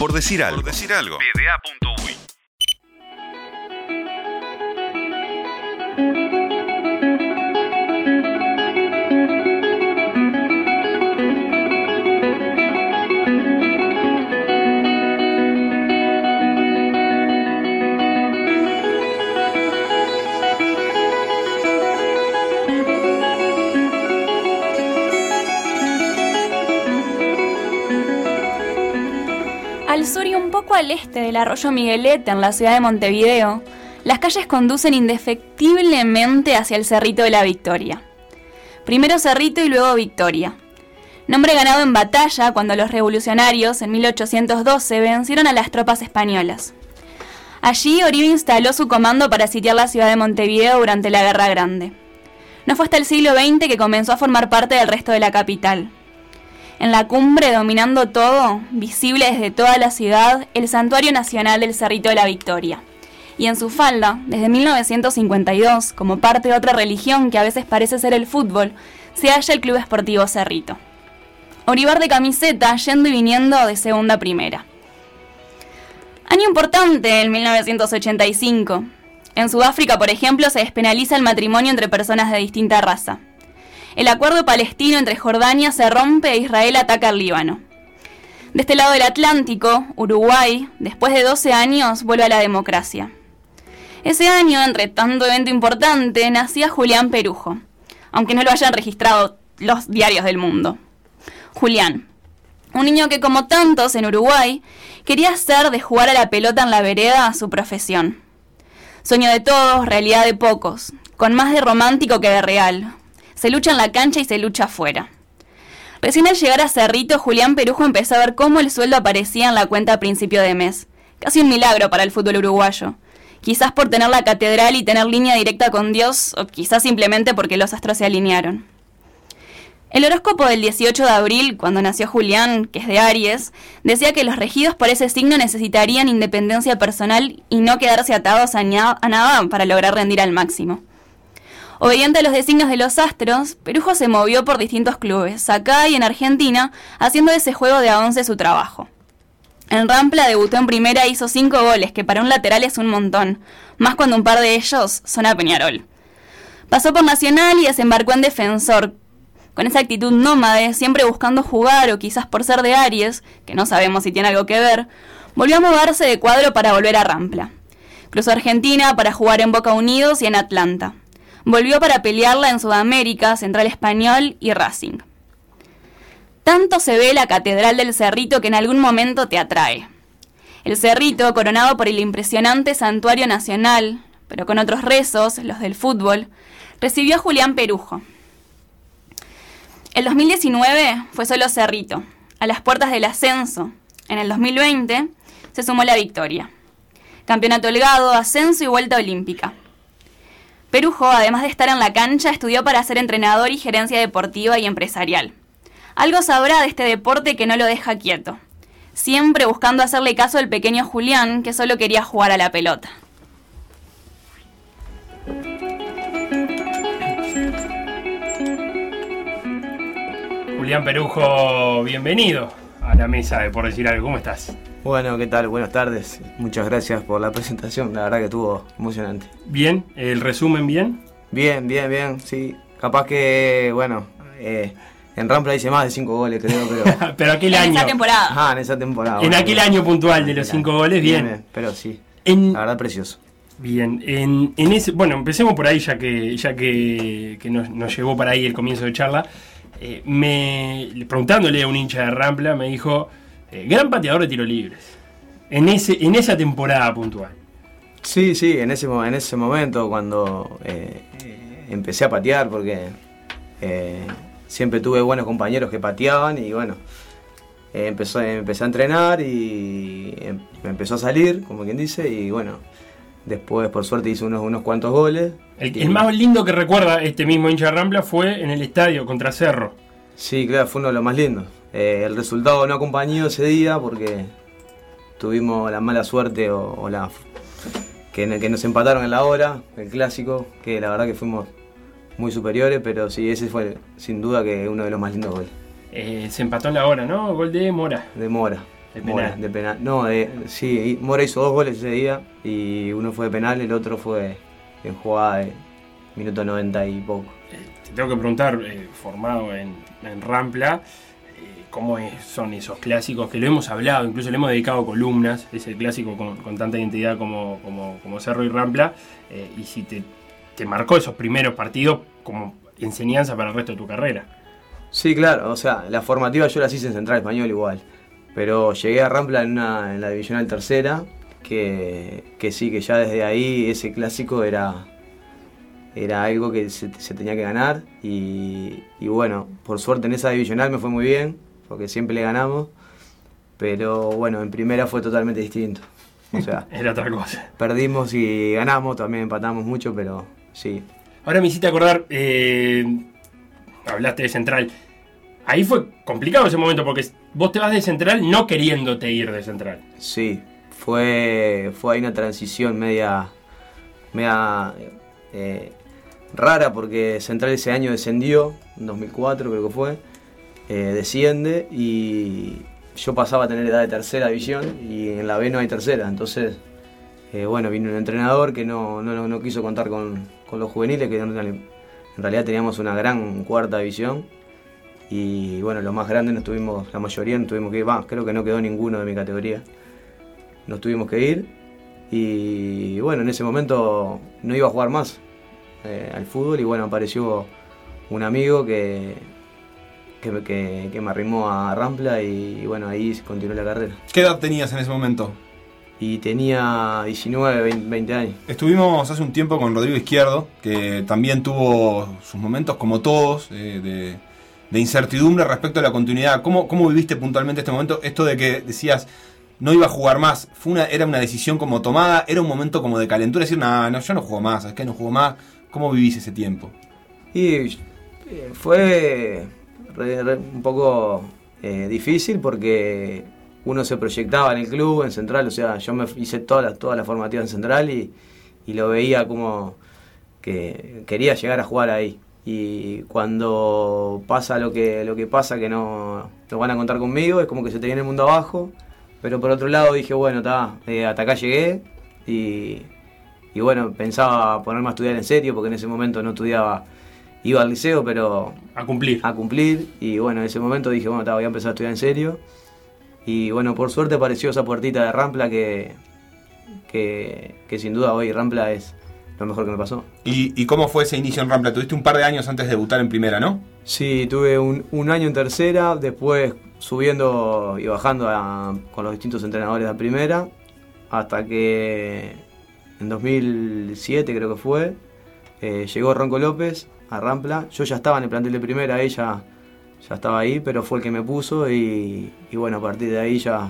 Por decir algo. Por decir algo. Al sur y un poco al este del arroyo Miguelete, en la ciudad de Montevideo, las calles conducen indefectiblemente hacia el Cerrito de la Victoria. Primero Cerrito y luego Victoria. Nombre ganado en batalla cuando los revolucionarios, en 1812, vencieron a las tropas españolas. Allí Oribe instaló su comando para sitiar la ciudad de Montevideo durante la Guerra Grande. No fue hasta el siglo XX que comenzó a formar parte del resto de la capital. En la cumbre, dominando todo, visible desde toda la ciudad, el Santuario Nacional del Cerrito de la Victoria. Y en su falda, desde 1952, como parte de otra religión que a veces parece ser el fútbol, se halla el Club Esportivo Cerrito. Oribar de camiseta, yendo y viniendo de segunda a primera. Año importante, en 1985. En Sudáfrica, por ejemplo, se despenaliza el matrimonio entre personas de distinta raza. El acuerdo palestino entre Jordania se rompe e Israel ataca al Líbano. De este lado del Atlántico, Uruguay, después de 12 años, vuelve a la democracia. Ese año, entre tanto evento importante, nacía Julián Perujo, aunque no lo hayan registrado los diarios del mundo. Julián, un niño que como tantos en Uruguay, quería hacer de jugar a la pelota en la vereda su profesión. Sueño de todos, realidad de pocos, con más de romántico que de real, se lucha en la cancha y se lucha afuera. Recién al llegar a Cerrito, Julián Perujo empezó a ver cómo el sueldo aparecía en la cuenta a principio de mes. Casi un milagro para el fútbol uruguayo. Quizás por tener la catedral y tener línea directa con Dios, o quizás simplemente porque los astros se alinearon. El horóscopo del 18 de abril, cuando nació Julián, que es de Aries, decía que los regidos por ese signo necesitarían independencia personal y no quedarse atados a, nada para lograr rendir al máximo. Obediente a los designios de los astros, Perujo se movió por distintos clubes, acá y en Argentina, haciendo ese juego de a 11 su trabajo. En Rampla debutó en primera e hizo 5 goles, que para un lateral es un montón, más cuando un par de ellos son a Peñarol. Pasó por Nacional y desembarcó en Defensor, con esa actitud nómade, siempre buscando jugar o quizás por ser de Aries, que no sabemos si tiene algo que ver, volvió a moverse de cuadro para volver a Rampla. Cruzó Argentina para jugar en Boca Unidos y en Atlanta. Volvió para pelearla en Sudamérica, Central Español y Racing. Tanto se ve la Catedral del Cerrito que en algún momento te atrae. El Cerrito, coronado por el impresionante Santuario Nacional, pero con otros rezos, los del fútbol, recibió a Julián Perujo. El 2019 fue solo Cerrito, a las puertas del ascenso. En el 2020 se sumó la victoria. Campeonato holgado, ascenso y vuelta olímpica. Perujo, además de estar en la cancha, estudió para ser entrenador y gerencia deportiva y empresarial. Algo sabrá de este deporte que no lo deja quieto, siempre buscando hacerle caso al pequeño Julián que solo quería jugar a la pelota. Julián Perujo, bienvenido a la mesa de Por Decir Algo. ¿Cómo estás? Bueno, ¿qué tal? Buenas tardes. Muchas gracias por la presentación. La verdad que estuvo emocionante. Bien, ¿el resumen bien? Bien, bien, bien, sí. Capaz que, bueno, eh, en Rampla hice más de cinco goles, creo, pero... pero aquel año... En esa temporada. Ah, en esa temporada. En aquel año puntual de los cinco goles, bien. pero sí, la verdad precioso. Bien, en, ese, bueno, empecemos por ahí ya que, ya que, nos, nos, llevó para ahí el comienzo de charla. Eh, me, preguntándole a un hincha de Rampla, me dijo eh, gran pateador de tiro libres. En, ese, en esa temporada puntual. Sí, sí, en ese, en ese momento cuando eh, empecé a patear, porque eh, siempre tuve buenos compañeros que pateaban y bueno, empezó, empecé a entrenar y em, me empezó a salir, como quien dice, y bueno, después por suerte hice unos, unos cuantos goles. El, más lindo que recuerda este mismo hincha de Rampla fue en el estadio contra Cerro. Sí, claro, fue uno de los más lindos. Eh, el resultado no acompañó ese día porque tuvimos la mala suerte o, la que, que, nos empataron en la hora, el clásico, que la verdad que fuimos muy superiores, pero sí, ese fue sin duda que uno de los más lindos goles. Eh, se empató en la hora, ¿no? Gol de Mora. De Mora. De Mora, penal. de penal. No, de, sí, Mora hizo dos goles ese día y uno fue de penal, el otro fue en jugada de minuto 90 y poco. Te tengo que preguntar, eh, formado en, en Rampla, eh, cómo es- son esos clásicos que lo hemos hablado, incluso le hemos dedicado columnas, ese clásico con, tanta identidad como, Cerro y Rampla, eh, y si te, marcó esos primeros partidos como enseñanza para el resto de tu carrera. Sí, claro, o sea, la formativa yo las hice en Central Español igual. Pero llegué a Rampla en, una, en la divisional tercera, que, que sí, que ya desde ahí ese clásico era, era algo que se, se tenía que ganar. Y, y bueno, por suerte en esa divisional me fue muy bien, porque siempre le ganamos. Pero bueno, en primera fue totalmente distinto. O sea, Era otra cosa. perdimos y ganamos, también empatamos mucho, pero sí. Ahora me hiciste acordar, eh, hablaste de Central. Ahí fue complicado ese momento porque vos te vas de Central no queriéndote ir de Central. Sí, fue, fue ahí una transición media, media eh, rara porque Central ese año descendió, en 2004 creo que fue, eh, desciende y yo pasaba a tener edad de tercera división y en la B no hay tercera, entonces eh, bueno, vino un entrenador que no, no, no quiso contar con, con los juveniles, que en real- en realidad teníamos una gran cuarta división. Y bueno, los más grandes nos tuvimos, la mayoría nos tuvimos que ir, va, creo que no quedó ninguno de mi categoría. Nos tuvimos que ir y bueno, en ese momento no iba a jugar más eh, al fútbol. Y bueno, apareció un amigo que, que, me- que- que me arrimó a Rampla y, bueno, ahí continuó la carrera. ¿Qué edad tenías en ese momento? Y tenía 19, 20, 20 años. Estuvimos hace un tiempo con Rodrigo Izquierdo, que también tuvo sus momentos, como todos, eh, de, de incertidumbre respecto a la continuidad. ¿Cómo, ¿Cómo viviste puntualmente este momento? Esto de que decías, no iba a jugar más, fue una, ¿era una decisión como tomada? ¿Era un momento como de calentura? Decir, no, no, yo no juego más, es que no juego más. ¿Cómo vivís ese tiempo? Y eh, fue un poco eh, difícil porque uno se proyectaba en el club, en Central, o sea, yo me hice toda la, toda la formativa en Central y, y lo veía como que quería llegar a jugar ahí. Y cuando pasa lo que, lo que pasa, que no, no van a contar conmigo, es como que se te viene el mundo abajo. Pero por otro lado dije, bueno, está, hasta acá llegué y, y bueno, pensaba ponerme a estudiar en serio, porque en ese momento no estudiaba, iba al liceo, pero A cumplir. a cumplir. Y bueno, en ese momento dije, bueno, ta, voy a empezar a estudiar en serio. Y bueno, por suerte apareció esa puertita de Rampla que, que, que sin duda hoy Rampla es lo mejor que me pasó. ¿Y, y cómo fue ese inicio en Rampla? Tuviste un par de años antes de debutar en primera, ¿no? Sí, tuve un, un año en tercera, después subiendo y bajando a- con los distintos entrenadores de primera, hasta que en 2007 creo que fue, eh, llegó Ronco López a Rampla. Yo ya estaba en el plantel de primera, ella ya estaba ahí, pero fue el que me puso y, y bueno, a partir de ahí ya,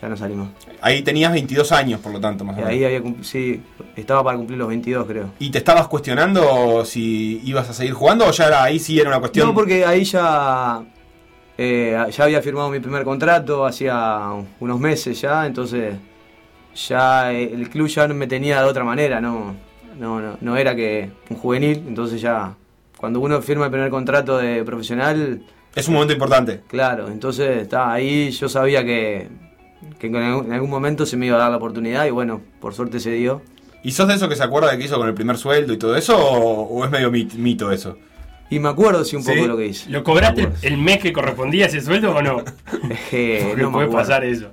ya no salimos. Ahí tenías 22 años, por lo tanto, más o menos. ahí había sí, estaba para cumplir los 22 creo. ¿Y te estabas cuestionando si ibas a seguir jugando o ya era- ahí sí era una cuestión? No, porque ahí ya, eh, ya había firmado mi primer contrato hacía unos meses ya, entonces ya eh, el club ya me tenía de otra manera, no, no, no, no era que un juvenil, entonces ya cuando uno firma el primer contrato de profesional, Es un momento importante. claro, entonces está ahí yo sabía que, que en algún en algún momento se me iba a dar la oportunidad y bueno, por suerte se dio. ¿Y sos de eso que se acuerda de que hizo con el primer sueldo y todo eso? ¿O, o es medio mit- mito eso? Y me acuerdo sí un poco ¿Sí? de lo que hice. ¿Lo cobraste Me el, mes que correspondía a ese sueldo o no? Es que Porque no me puede acuerdo. pasar eso.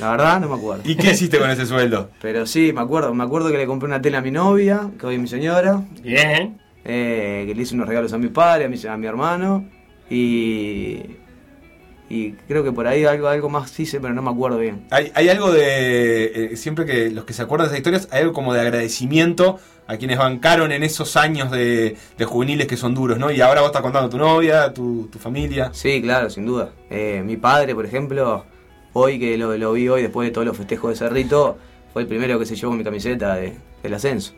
La verdad no me acuerdo. ¿Y qué hiciste con ese sueldo? Pero sí, me acuerdo, me acuerdo que le compré una tela a mi novia, que hoy es mi señora, Bien. Eh, que le hice unos regalos a mi padre, a mi, a mi hermano, y, y creo que por ahí algo, algo más hice, pero no me acuerdo bien. Hay, hay algo de. eh, siempre que los que se acuerdan de esas historias, hay algo como de agradecimiento a quienes bancaron en esos años de, de juveniles que son duros, ¿no? Y ahora vos estás contando tu novia, tu, tu familia. Sí, claro, sin duda. Eh, mi padre, por ejemplo, hoy que lo, lo vi hoy después de todos los festejos de Cerrito, fue el primero que se llevó mi camiseta de- del ascenso.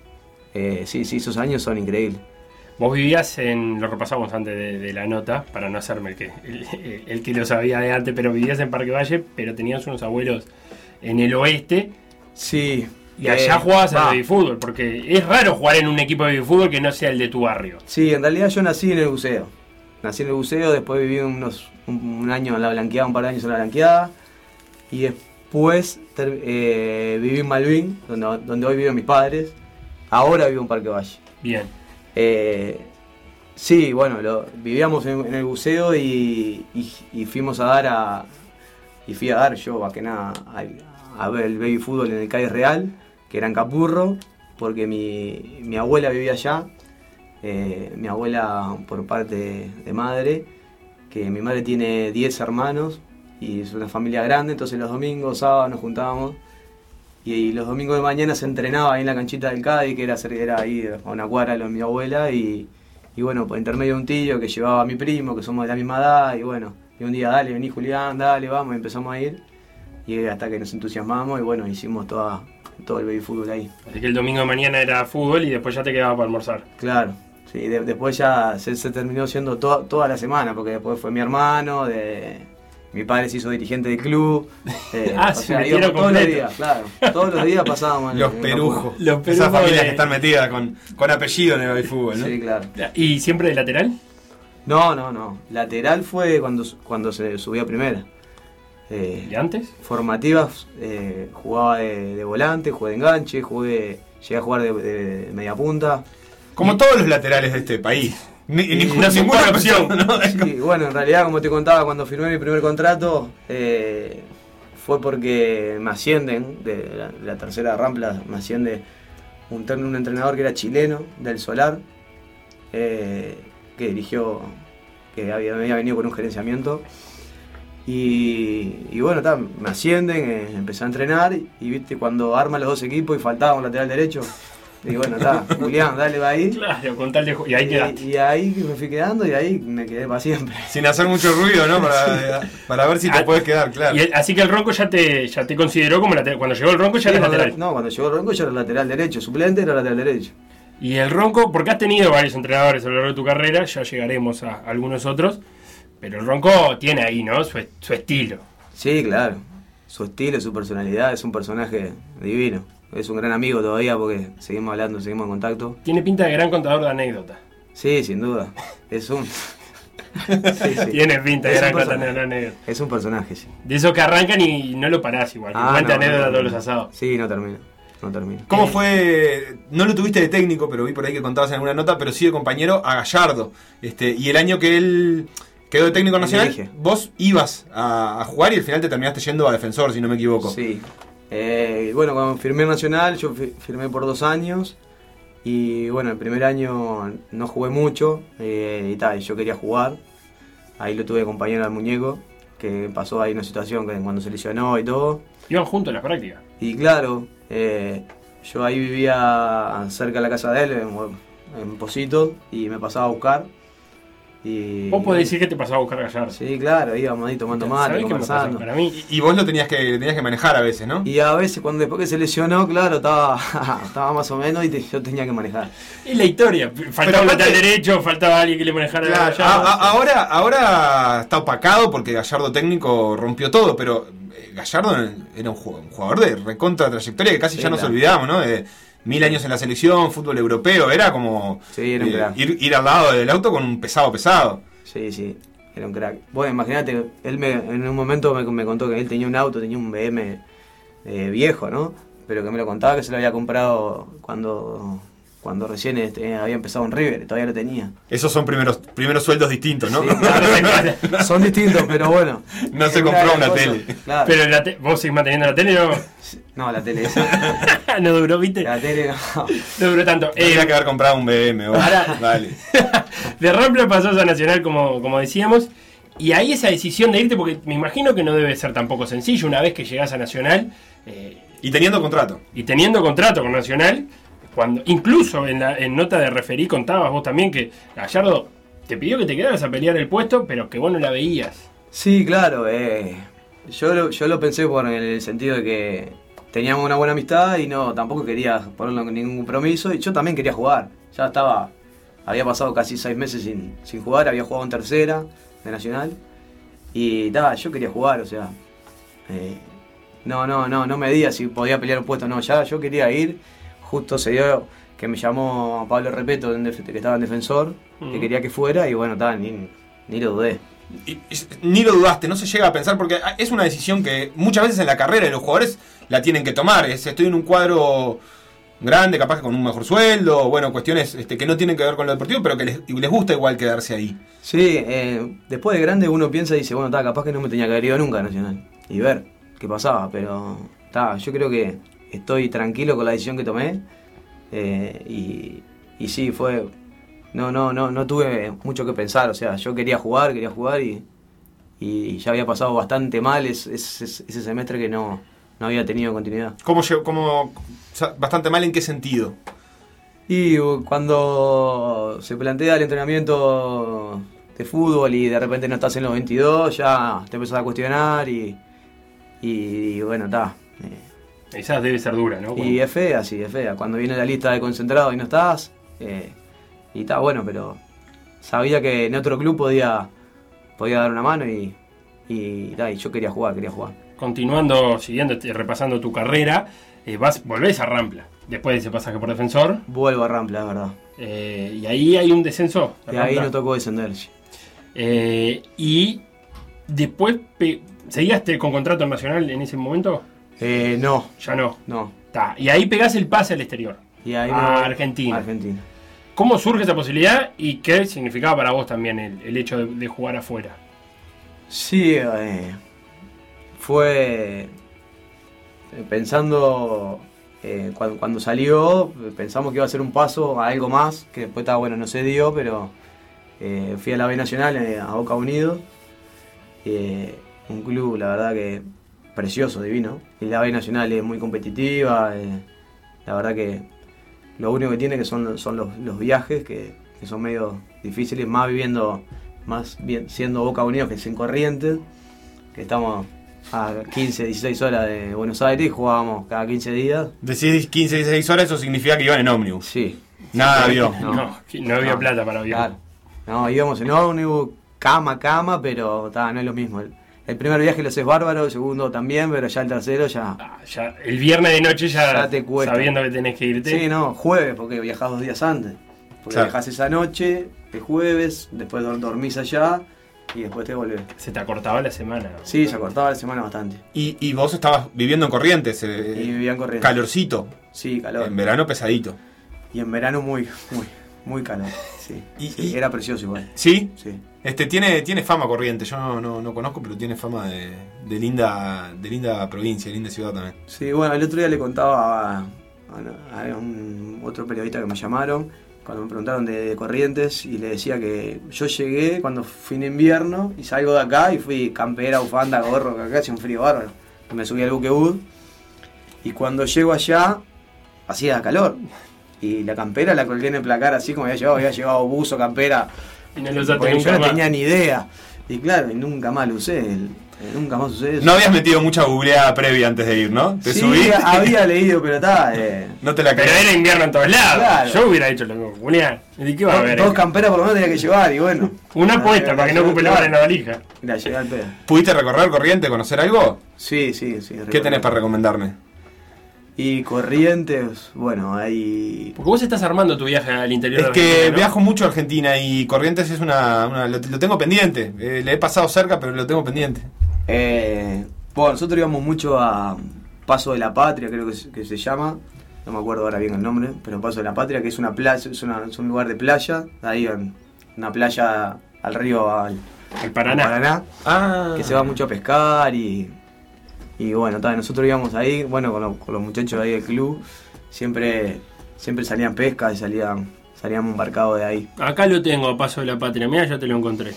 Eh, sí, sí, esos años son increíbles. Vos vivías en, lo repasamos antes de, de la nota, para no hacerme el que, el, el que lo sabía de antes, pero vivías en Parque Valle, pero tenías unos abuelos en el oeste Sí. y allá eh, jugabas al baby fútbol, porque es raro jugar en un equipo de baby fútbol que no sea el de tu barrio. Sí, en realidad yo nací en el buceo. Nací en el buceo, después viví unos, un, un año en la blanqueada, un par de años en la blanqueada. Y después ter- eh, viví en Malvin, donde, donde hoy viven mis padres. Ahora vivo en Parque Valle. Bien. Eh, sí, bueno, vivíamos en, el buceo y, fuimos a dar a. Y fui a dar yo, más que nada, a, a ver el baby fútbol en el Calle Real, que era en Capurro, porque mi, mi abuela vivía allá. eh, mi abuela por parte de madre, que mi madre tiene 10 hermanos y es una familia grande, entonces los domingos, sábados nos juntábamos y, los domingos de mañana se entrenaba ahí en la canchita del Cádiz, que era, era ahí a una cuadra de mi abuela, y, y bueno, por intermedio de un tío que llevaba a mi primo, que somos de la misma edad, y bueno, y un día, dale, vení Julián, dale, vamos, y empezamos a ir, y hasta que nos entusiasmamos, y bueno, hicimos toda, todo el baby fútbol ahí. Así que el domingo de mañana era fútbol y después ya te quedaba para almorzar. Claro, sí, de- después ya se, se terminó siendo to- toda la semana, porque después fue mi hermano, de, mi padre se hizo dirigente del club. eh, Ah, o se sea, íbamos todos los días, claro. Todos los días pasábamos en- Los perujos. Los perujos Esas familias de- que están metidas con, con apellido en el fútbol, ¿no? Sí, claro. ¿Y siempre de lateral? No, no, no. Lateral fue cuando, cuando se subió a primera. Eh, ¿De antes? formativas, eh, jugaba de, de volante, jugué de enganche, jugué, llegué a jugar de, de media punta. Como todos los laterales de este país. Ni, ninguna, no ninguna opción, ¿no? Sí, bueno, en realidad, como te contaba, cuando firmé mi primer contrato, eh, fue porque me ascienden, de la, de la tercera rampla, me asciende un, un entrenador que era chileno, del Solar, eh, que dirigió, que había, había venido con un gerenciamiento. Y, y bueno, me ascienden, eh, empecé a entrenar y, viste cuando arma los dos equipos y faltaba un lateral derecho. Y bueno, está, Julián, dale, va ahí. Claro, con tal de Y ahí quedaste. Y, y ahí me fui quedando y ahí me quedé para siempre. Sin hacer mucho ruido, ¿no? Para, para ver si te Ah, puedes quedar, claro. Y el- así que el Ronco ya te, ya te consideró como lateral. Cuando llegó el Ronco ya Sí, era lateral. No, cuando llegó Ronco ya era lateral derecho, suplente era lateral derecho. Y el Ronco, porque has tenido varios entrenadores a lo largo de tu carrera, ya llegaremos a algunos otros. Pero el Ronco tiene ahí, ¿no? Su, su estilo. Sí, claro. Su estilo, su personalidad, es un personaje divino. Es un gran amigo todavía porque seguimos hablando, seguimos en contacto. Tiene pinta de gran contador de anécdotas. Sí, sin duda. Es un. Sí, sí. Tiene pinta de Es gran contador de anécdotas. Es un personaje, sí. De esos que arrancan y no lo parás igual. Ah, cuenta no, no anécdotas todos los asados. Sí, no termina. No termina. ¿Cómo fue? No lo tuviste de técnico, pero vi por ahí que contabas en alguna nota, pero sí de compañero a Gallardo. Este, y el año que él quedó de técnico nacional, vos ibas a, a jugar y al final te terminaste yendo a defensor, si no me equivoco. Sí. Eh, bueno, cuando firmé en Nacional, yo fi- firmé por dos años. Y bueno, el primer año no jugué mucho. eh, y tal, yo quería jugar. Ahí lo tuve compañero al muñeco, que pasó ahí una situación que cuando se lesionó y todo. Iban juntos en las prácticas. Y claro, eh, yo ahí vivía cerca de la casa de él, en, en Positos, y me pasaba a buscar. Y, Vos podés decir que te pasaba a buscar a Gallardo. Sí, claro, íbamos ahí tomando mate, conversando. Para mí, Y, y vos lo tenías que, tenías que manejar a veces, ¿no? Y a veces cuando después que se lesionó, claro, estaba, estaba más o menos y te- yo tenía que manejar. es la historia. Faltaba un lateral derecho, faltaba alguien que le manejara a Gallardo. a- a- ahora, ahora está opacado porque Gallardo técnico rompió todo, pero eh, Gallardo era un ju- un jugador de recontra trayectoria que casi Sí, ya nos claro. olvidamos, ¿no? De mil años en la selección, fútbol europeo, era como Sí, era un eh, ir, ir al lado del auto con un pesado pesado. Sí, sí, era un crack. Bueno, imagínate, él me, en un momento me, me contó que él tenía un auto, tenía un BM eh, viejo, ¿no? Pero que me lo contaba que se lo había comprado cuando, cuando recién este, había empezado en River, todavía lo tenía. Esos son primeros, primeros sueldos distintos, ¿no? Sí, claro, son distintos, pero bueno. No se compró una tele. Claro. Pero la te- vos seguís manteniendo la tele, ¿no? No, la tele esa. no duró, ¿viste? La tele no. No duró tanto. Eh, Tendría que haber comprado un BM. vos. Ahora- Vale. de Rampla pasó a Nacional, como, como decíamos. Y ahí esa decisión de irte, porque me imagino que no debe ser tampoco sencillo una vez que llegás a Nacional eh, Y teniendo contrato. y teniendo contrato con Nacional, incluso en, la, en nota de referí contabas vos también que Gallardo te pidió que te quedaras a pelear el puesto, pero que vos no la veías. Sí, claro. eh, yo, lo, yo lo pensé por el sentido de que teníamos una buena amistad y no tampoco quería ponerlo en ningún compromiso. Y yo también quería jugar. Ya estaba. Había pasado casi seis meses sin, sin jugar, había jugado en tercera de Nacional. Y ta, yo quería jugar, o sea. eh, no, no, no, no me medía si podía pelear un puesto, no, ya yo quería ir. Justo se dio que me llamó Pablo Repeto, que estaba en defensor, que quería que fuera, y bueno, ta, ni, ni lo dudé. y- y- ni lo dudaste, no se llega a pensar, porque es una decisión que muchas veces en la carrera de los jugadores la tienen que tomar. Es, estoy en un cuadro grande, capaz que con un mejor sueldo, bueno, cuestiones este, que no tienen que ver con lo deportivo, pero que les, gusta igual quedarse ahí. Sí, eh, después de grande uno piensa y dice, bueno, está, capaz que no me tenía que haber ido nunca a Nacional. Y ver qué pasaba, pero está, yo creo que estoy tranquilo con la decisión que tomé. eh, y, y sí, fue. No, no, no, no tuve mucho que pensar. O sea, yo quería jugar, quería jugar y, y ya había pasado bastante mal es- es- es- ese semestre que no, no había tenido continuidad. ¿Cómo, cómo, bastante mal en qué sentido? Y uh, cuando se plantea el entrenamiento de fútbol y de repente no estás en los 22, ya te empezás a cuestionar y, y, bueno, está. eh, Esa debe ser dura, ¿no? y es fea, sí, es fea. Cuando viene la lista de concentrados y no estás, eh, y está bueno, pero sabía que en otro club podía, podía dar una mano y, y, y yo quería jugar, quería jugar. Continuando, siguiendo, repasando tu carrera, eh, vas, volvés a Rampla, después de ese pasaje por defensor, Vuelvo a Rampla, es verdad. eh, y ahí hay un descenso. de Y ahí no tocó descender. Y después, ¿seguíaste con contrato nacional en ese momento? Eh, no, Ya no. no. Ta, Y ahí pegás el pase al exterior. Y ahí A Argentina. Argentina. ¿Cómo surge esa posibilidad y qué significaba para vos también el, el hecho de, de jugar afuera? Sí, eh, fue eh, pensando eh, cuando, cuando salió, pensamos que iba a ser un paso a algo más, que después estaba bueno, no se dio, pero eh, fui a la B Nacional, a Boca Unidos, eh, un club, la verdad que precioso, divino, y la B Nacional es muy competitiva, eh, la verdad que lo único que tiene que son, son los, los viajes, que, que son medio difíciles, más viviendo, más bien siendo Boca Unidos que es en Corrientes, que estamos a 15, 16 horas de Buenos Aires y jugábamos cada 15 días. Decís 15, 16 horas, eso significa que iban en ómnibus. Sí. Nada, vio. No, No. había No, plata para viajar. Claro. No, íbamos en ómnibus, cama, cama, pero ta, no es lo mismo. El, primer viaje lo haces bárbaro, el segundo también, pero ya el tercero ya... Ah, ya, el viernes de noche ya, Ya te cuesta. sabiendo que tenés que irte. Sí, no, jueves, porque viajás dos días antes. Porque Claro. viajás esa noche, el jueves, después dor- dormís allá y después te volvés. Se te acortaba la semana. Sí, se acortaba la semana bastante. Y, y vos estabas viviendo en Corrientes, eh, Y vivían corriendo. calorcito, Sí, calor. en verano pesadito. Y en verano muy, muy, muy calor. Sí. Y- Sí, y- Era precioso igual. ¿Sí? Sí. Este, tiene, tiene fama Corrientes, yo no, no, no conozco, pero tiene fama de, de linda, de linda provincia, linda ciudad también. Sí, bueno, el otro día le contaba a, un otro periodista que me llamaron cuando me preguntaron de, de Corrientes y le decía que yo llegué cuando fui en invierno y salgo de acá y fui campera, bufanda, gorro, que acá hacía un frío bárbaro. Me subí al buquebús y cuando llego allá hacía calor. Y la campera la colgué en el placar así como había llevado, había llevado buzo, campera. Y no lo usaste yo no más. tenía ni idea. Y claro, y nunca más lo usé. el- eh, nunca más usé eso. No habías metido mucha googleada previa antes de ir, ¿no? Te sí, subí. había leído, pero está. Eh, No te la Pero era invierno en todos lados. Claro. Yo hubiera hecho lo mismo. Julián, ¿de qué va a dos, haber? dos camperas por lo menos tenía que llevar y bueno. Una apuesta para que no la- ocupe lugar en la valija. La llegué al pedo. ¿Pudiste recorrer Corrientes, conocer algo? Sí, sí, sí. ¿Qué recuerdo. tenés para recomendarme? Y Corrientes, bueno, hay. Porque vos estás armando tu viaje al interior Es de que Argentina, ¿no? viajo mucho a Argentina y Corrientes es una... una- lo, lo tengo pendiente. Eh, le he pasado cerca, pero lo tengo pendiente. Eh, bueno, nosotros íbamos mucho a Paso de la Patria, creo que se, que se llama. No me acuerdo ahora bien el nombre, pero Paso de la Patria, que es una playa, es, una- es un lugar de playa. Ahí en una playa al río al, El Paraná. al Paraná. Ah. que se va mucho a pescar y, y bueno, ta, nosotros íbamos ahí, bueno, con, lo- con los muchachos de ahí del club, siempre, siempre salían pescas y salían, salíamos embarcados de ahí. Acá lo tengo, Paso de la Patria. Mira, ya te lo encontré.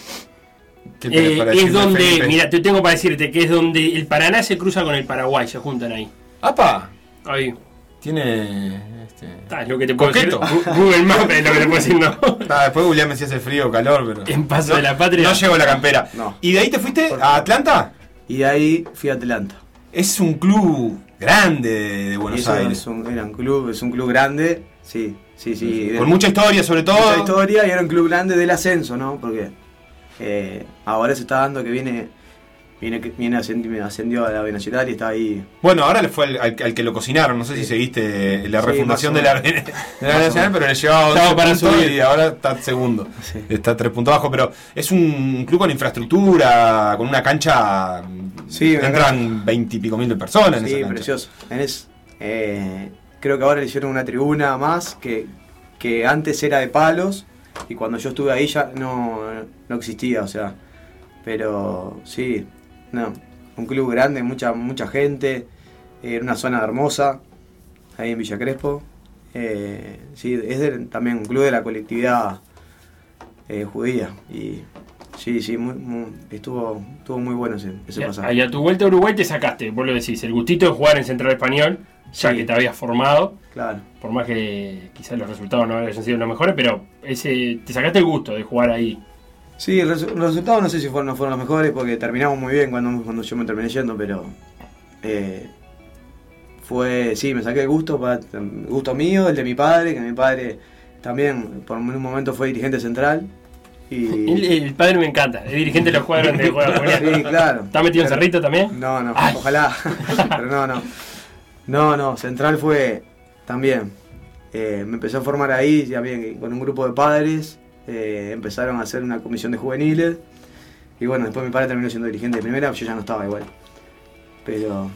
¿Qué tenés Eh, es donde, mira, te tengo para decirte que es donde el Paraná se cruza con el Paraguay, se juntan ahí. ¡Apa! Ahí. Tiene... Este... Está, es lo que te puedo Coqueto. decir. Google Maps es lo que te puedo decir, no. Ah, después googleame si hace frío o calor, pero... En Paso no, de la Patria. No llego a la campera. No. ¿Y de ahí te fuiste a. Atlanta? Y de ahí fui a Atlanta. Es un club grande de Buenos Aires. Es un, era un club, es un club grande, sí, sí, sí. Con mucha historia, sobre todo. mucha historia y era un club grande del ascenso, ¿no? Porque eh, ahora se está dando que viene viene, viene ascendió, a la B Nacional y está ahí. Bueno, ahora le fue al, al- al que lo cocinaron. No sé si Sí. seguiste la refundación de la, de menos. pero le llevaba Estaba 11 para subir. y ahora está segundo. Sí. Está tres puntos abajo, pero es un club con infraestructura, con una cancha. Sí, entran veintipico mil de personas en Sí, esa cancha. precioso. Tenés, eh, creo que ahora le hicieron una tribuna más que, que antes era de palos y cuando yo estuve ahí ya no, no existía, o sea. Pero sí, no, un club grande, mucha mucha gente, eh, en una zona hermosa, ahí en Villa Crespo. Eh, sí, es de- también un club de la colectividad eh, judía y sí, sí, muy- muy- estuvo, estuvo muy bueno ese, ese pasaje. Y a tu vuelta a Uruguay te sacaste, vos lo decís, el gustito de jugar en Central Español, ya Sí. que te habías formado, Claro. por más que quizás los resultados no hayan sido los mejores, pero ese te sacaste el gusto de jugar ahí. Sí, los resultados no sé si fueron, no fueron los mejores porque terminamos muy bien cuando, cuando yo me terminé yendo, pero eh, fue, sí, me saqué el gusto, el gusto mío, el de mi padre, que mi padre también por un momento fue dirigente central. Y, El, el padre me encanta, es dirigente de los cuadros donde juega sí, claro. ¿Está metido en Cerrito también? No, no, Ay. ojalá, pero no, no. No, no, central fue también. Eh, me empecé a formar ahí, ya bien, con un grupo de padres, eh, empezaron a hacer una comisión de juveniles. Y bueno, después mi padre terminó siendo dirigente de primera, yo ya no estaba igual. Pero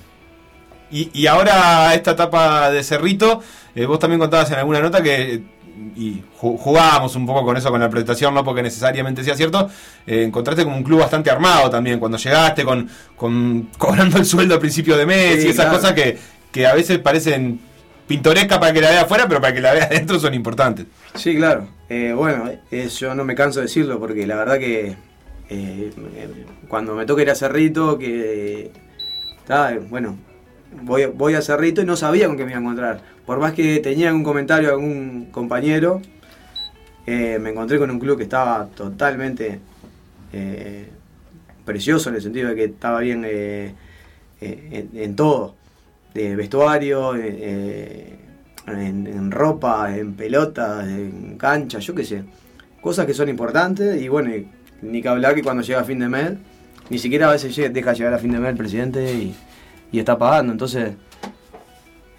Y, y ahora esta etapa de Cerrito, eh, vos también contabas en alguna nota que, y ju- jugábamos un poco con eso, con la presentación, no porque necesariamente sea cierto, eh, encontraste como un club bastante armado también, cuando llegaste con, con cobrando el sueldo a principio de mes Sí, y esas claro. cosas que, que a veces parecen pintorescas para que la vea afuera, pero para que la vea adentro son importantes. Sí, claro. Eh, bueno, eh, yo no me canso de decirlo porque la verdad que eh, eh, cuando me toca ir a Cerrito, que está, eh, bueno, voy, a Cerrito y no sabía con qué me iba a encontrar. Por más que tenía algún comentario algún compañero, eh, me encontré con un club que estaba totalmente eh, precioso en el sentido de que estaba bien eh, en, todo, de vestuario, en, ropa, en pelotas, en cancha, yo qué sé. Cosas que son importantes y bueno, ni que hablar que cuando llega fin de mes, ni siquiera a veces llega- deja llegar a fin de mes el presidente y, y está pagando. Entonces,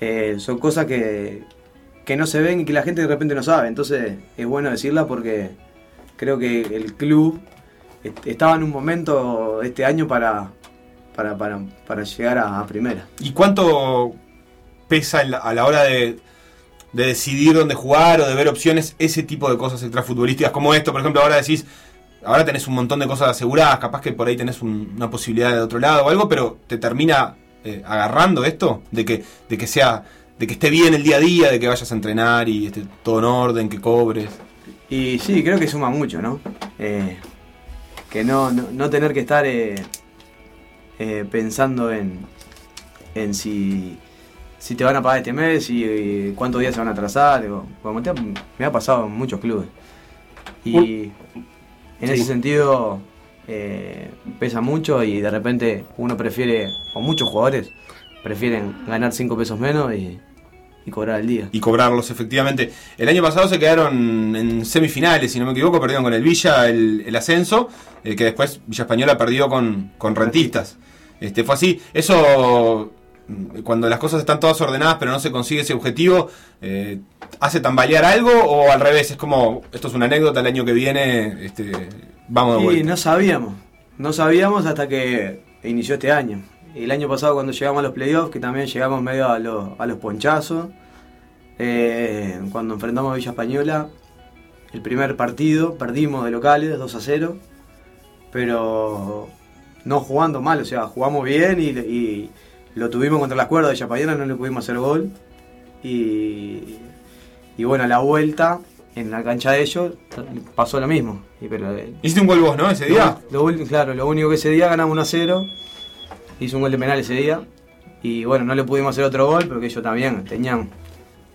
eh, son cosas que, que no se ven y que la gente de repente no sabe. Entonces, es bueno decirla porque creo que el club est- estaba en un momento este año para, para, para, para llegar a, primera. ¿Y cuánto pesa a la hora de, de decidir dónde jugar o de ver opciones ese tipo de cosas extrafutbolísticas como esto? Por ejemplo, ahora decís, ahora tenés un montón de cosas aseguradas, capaz que por ahí tenés un- una posibilidad de otro lado o algo, pero te termina eh, agarrando esto de que, de que sea, de que esté bien el día a día, de que vayas a entrenar y esté todo en orden, que cobres. Y sí, creo que suma mucho, ¿no? Eh, que no, no, no tener que estar eh, eh, pensando en, en si, si te van a pagar este mes y, y cuántos días se van a atrasar. o- como te ha- me ha pasado en muchos clubes. Y en Sí. ese sentido eh, pesa mucho y de repente uno prefiere, o muchos jugadores prefieren ganar 5 pesos menos y, cobrar el día. y cobrarlos efectivamente. El año pasado se quedaron en semifinales, si no me equivoco, perdieron con el Villa el, el ascenso, eh, que después Villa Española perdió con, con rentistas. Este, fue así. Eso, mm, cuando las cosas están todas ordenadas pero no se consigue ese objetivo, eh, ¿hace tambalear algo o al revés? Es como, esto es una anécdota, el año que viene este, vamos de Y no sabíamos, no sabíamos hasta que inició este año. El año pasado cuando llegamos a los playoffs, que también llegamos medio a los, a los ponchazos, eh, cuando enfrentamos a Villa Española, el primer partido perdimos de locales 2 a 0, pero no jugando mal, o sea, jugamos bien y, y lo tuvimos contra las cuerdas de Villa Española, no le pudimos hacer gol. Y, y bueno, a la vuelta, en la cancha de ellos, pasó lo mismo. Y, pero, eh, Hiciste un gol vos, ¿no? Ese día. lo, claro, lo único que ese día ganamos 1 a 0. Hizo un gol de penal ese día. Y bueno, no le pudimos hacer otro gol porque ellos también tenían,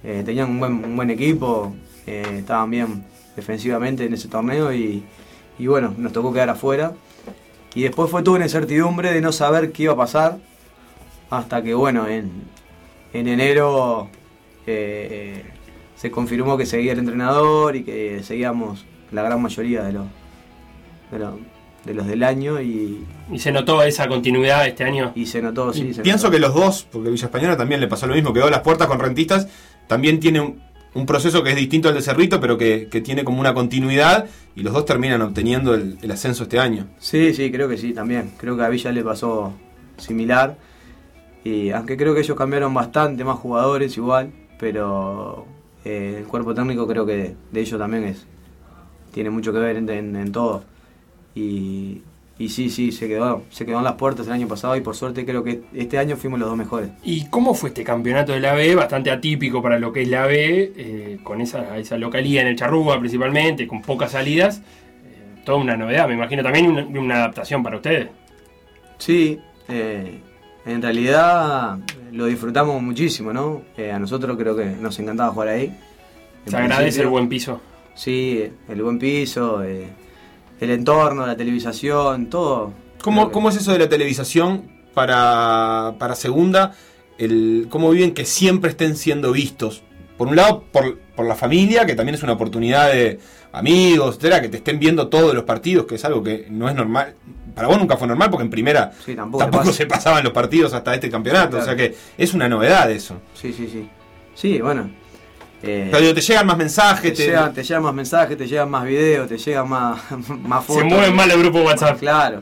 eh, tenían un, buen, un buen equipo. eh, estaban bien defensivamente en ese torneo. Y, y bueno, nos tocó quedar afuera. Y después fue toda una incertidumbre de no saber qué iba a pasar. Hasta que bueno, en, en enero eh, se confirmó que seguía el entrenador y que seguíamos la gran mayoría de los, de, los- de los del año y, ¿Y se notó esa continuidad este año? y se notó, sí. se Pienso notó. que los dos, porque Villa Española también le pasó lo mismo, quedó a las puertas con rentistas, también tiene un, un proceso que es distinto al de Cerrito, pero que, que tiene como una continuidad y los dos terminan obteniendo el, el ascenso este año. Sí, sí, creo que sí, también. Creo que a Villa le pasó similar. Y aunque creo que ellos cambiaron bastante, más jugadores igual, pero eh, el cuerpo técnico creo que de ellos también es tiene mucho que ver en, en- en todo. Y, y sí, sí, se quedó, se quedó en las puertas el año pasado y por suerte creo que este año fuimos los dos mejores. ¿Y cómo fue este campeonato de la B? Bastante atípico para lo que es la B, eh, con esa, esa localía en el Charrúa principalmente, con pocas salidas. Eh, toda una novedad, me imagino también una, una adaptación para ustedes. Sí, eh, en realidad lo disfrutamos muchísimo, ¿no? Eh, a nosotros creo que nos encantaba jugar ahí. En Se agradece el buen piso. Sí, el buen piso, eh, el entorno, la televisación, todo. ¿Cómo, Creo que- cómo es eso de la televisación para, para segunda? El, ¿Cómo viven que siempre estén siendo vistos? Por un lado, por, por la familia, que también es una oportunidad de amigos, etcétera, que te estén viendo todos los partidos, que es algo que no es normal. Para vos nunca fue normal, porque en primera Sí, tampoco, se pasa. pasaban los partidos hasta este campeonato. Claro. O sea que es una novedad eso. Sí, sí, sí. Sí, bueno. eh, Pero digo, te llegan más mensajes, te, te- llegan, te llegan más mensajes, te llegan más videos, te llegan más, más fotos. Se mueven mal el grupo WhatsApp. Claro.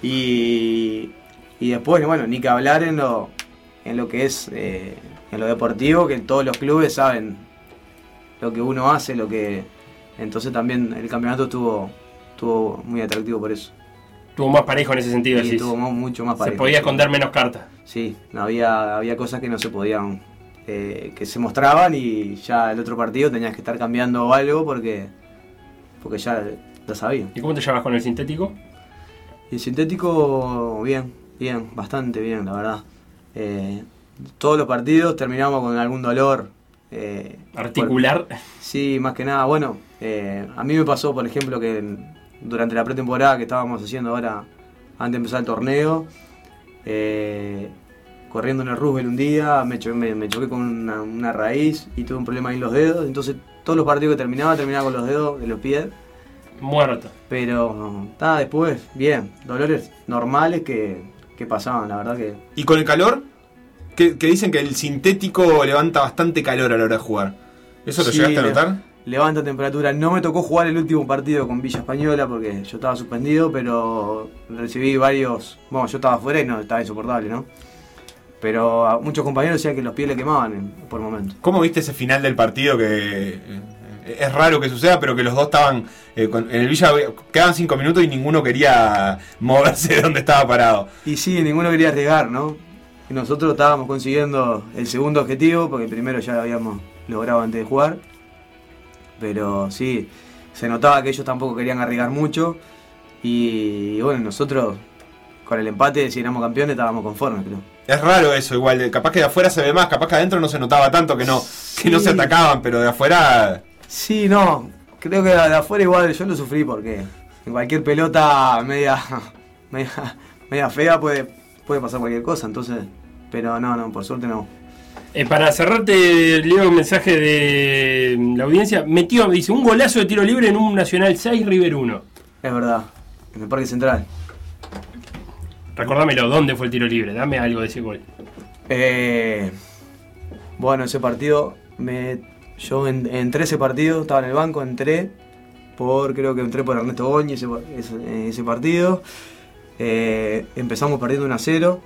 Y, y después, bueno, ni que hablar en lo, en lo que es eh, en lo deportivo, que todos los clubes saben lo que uno hace, lo que. Entonces también el campeonato estuvo, estuvo muy atractivo por eso. Tuvo más parejo en ese sentido, estuvo mu- mucho más Se parejo. podía esconder menos cartas. Sí, no había, había cosas que no se podían, eh, que se mostraban y ya el otro partido tenías que estar cambiando algo porque, porque ya lo sabían. ¿Y cómo te llevas con el sintético? Y el sintético, bien, bien, bastante bien, la verdad. Eh, todos los partidos terminamos con algún dolor. eh, Articular. por- sí, más que nada. Bueno, eh, a mí me pasó, por ejemplo, que en- durante la pretemporada que estábamos haciendo ahora, antes de empezar el torneo, eh, corriendo en el Roosevelt un día, me, cho- me- me choqué con una, una raíz y tuve un problema ahí en los dedos. Entonces, todos los partidos que terminaba, terminaba con los dedos de los pies. Muerto. Pero está después, bien, dolores normales que, que pasaban, la verdad que. Y con el calor, que, que dicen que el sintético levanta bastante calor a la hora de jugar. ¿Eso lo Sí, llegaste a le- notar? Levanta temperatura. No me tocó jugar el último partido con Villa Española porque yo estaba suspendido, pero recibí varios. Bueno, yo estaba afuera y no estaba insoportable, ¿no? Pero a muchos compañeros decían que los pies le quemaban por momentos. ¿Cómo viste ese final del partido que eh, es raro que suceda, pero que los dos estaban eh, con- en el Villa quedaban cinco minutos y ninguno quería moverse de donde estaba parado? Y sí, ninguno quería arriesgar, ¿no? Y nosotros estábamos consiguiendo el segundo objetivo, porque el primero ya lo habíamos logrado antes de jugar. Pero sí, se notaba que ellos tampoco querían arriesgar mucho. Y, bueno, nosotros con el empate, si éramos campeones, estábamos conformes, creo. Es raro eso, igual. Capaz que de afuera se ve más, capaz que adentro no se notaba tanto que no, que no se atacaban, pero de afuera. Sí, no, creo que de afuera igual yo lo sufrí porque en cualquier pelota media, media, media fea puede, puede pasar cualquier cosa, entonces, pero no, no, por suerte no. Eh, para cerrarte, leo un mensaje de la audiencia. Metió, dice, un golazo de tiro libre en un Nacional 6, River 1. Es verdad, en el Parque Central. Recordámelo, ¿dónde fue el tiro libre? Dame algo de ese gol. Eh, bueno, ese partido, me, yo en, entré ese partido, estaba en el banco, entré por, creo que entré por Ernesto Goñi ese, ese, ese partido. Eh, empezamos perdiendo 1 a 0.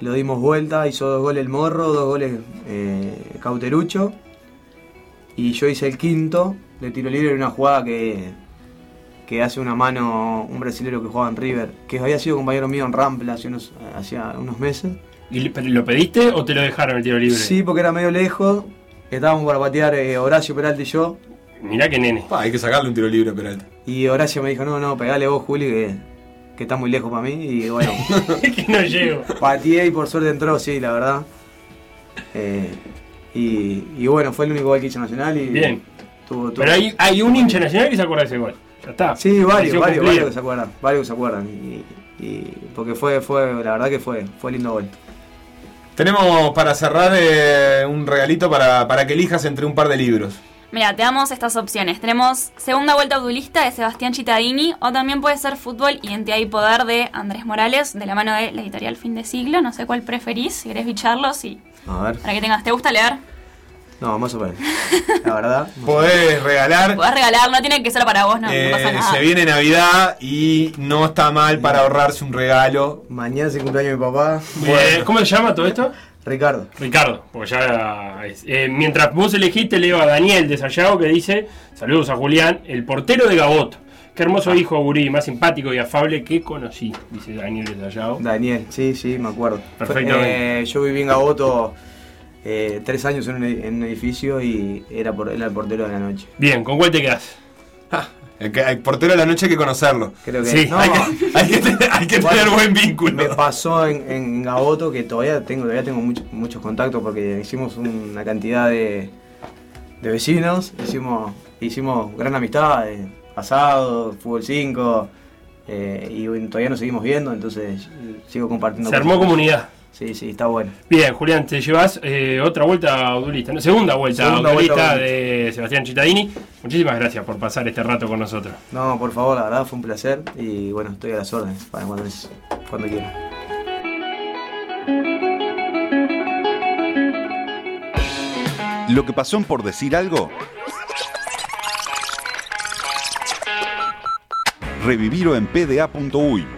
Lo dimos vuelta, hizo dos goles el Morro, dos goles eh, Cauterucho. Y yo hice el quinto de tiro libre en una jugada que, que hace una mano un brasilero que jugaba en River, que había sido compañero mío en Rampla hace unos, hacía unos meses. ¿Y ¿Lo pediste o te lo dejaron el tiro libre? Sí, porque era medio lejos. Estábamos para patear eh, Horacio Peralta y yo. Mirá que nene. Pa, hay que sacarle un tiro libre, Peralta. Y Horacio me dijo, no, no, pegale vos, Juli, que, que está muy lejos para mí. Y bueno, que no llego. pateé y por suerte entró, sí, la verdad. Eh, y, y bueno, fue el único gol que hizo Nacional y... Bien. tuvo- tuvo- Pero hay, hay un hincha nacional que se acuerda de ese gol. Ya está. Sí, varios, varios, varios que se acuerdan. Varios que se acuerdan. Y, y- porque fue, fue, la verdad que fue, fue lindo gol. Tenemos para cerrar eh, un regalito para, para que elijas entre un par de libros. Mira, te damos estas opciones. Tenemos segunda vuelta abdulista de Sebastián Cittadini o también puede ser fútbol, identidad y poder de Andrés Morales de la mano de la editorial Fin de Siglo. No sé cuál preferís, si querés bicharlo, sí. A ver. Para que tengas, ¿te gusta leer? No, más o menos. La verdad. Podés regalar. Podés regalar, no tiene que ser para vos, no, no Eh, pasa nada. se viene Navidad y no está mal para ahorrarse un regalo. Mañana es el cumpleaños de mi papá. ¿Cómo se llama todo esto? Ricardo. Ricardo, porque ya es- eh, mientras vos elegiste, leo a Daniel de Sayago que dice: Saludos a Julián, el portero de Gabot. Qué hermoso hijo, Gurí, más simpático y afable que conocí, dice Daniel de Sayago. Daniel, sí, sí, me acuerdo. Perfectamente. Eh, yo viví en Gaboto eh, tres años en un, edificio y era, por, era el portero de la noche. Bien, ¿con cuál te quedás? El, que- el portero de la noche hay que conocerlo. Creo que Sí, no, Hay que, hay que tener, hay que Bueno, tener buen vínculo. me pasó en, en Gaboto que todavía tengo, todavía tengo mucho- muchos contactos porque hicimos una cantidad de, de vecinos, hicimos, hicimos gran amistad, eh, asado, fútbol 5, eh, y todavía nos seguimos viendo, entonces sigo compartiendo. Se armó cosas. comunidad. Sí, sí, está bueno. Bien, Julián, te llevas eh, otra vuelta audulista, ¿no? segunda vuelta Segunda audulista vuelta de Sebastián Cittadini. Muchísimas gracias por pasar este rato con nosotros. No, por favor, la verdad fue un placer y bueno, estoy a las órdenes para cuando, cuando quieran. Lo que pasó en por decir algo. Revivirlo en pda.uy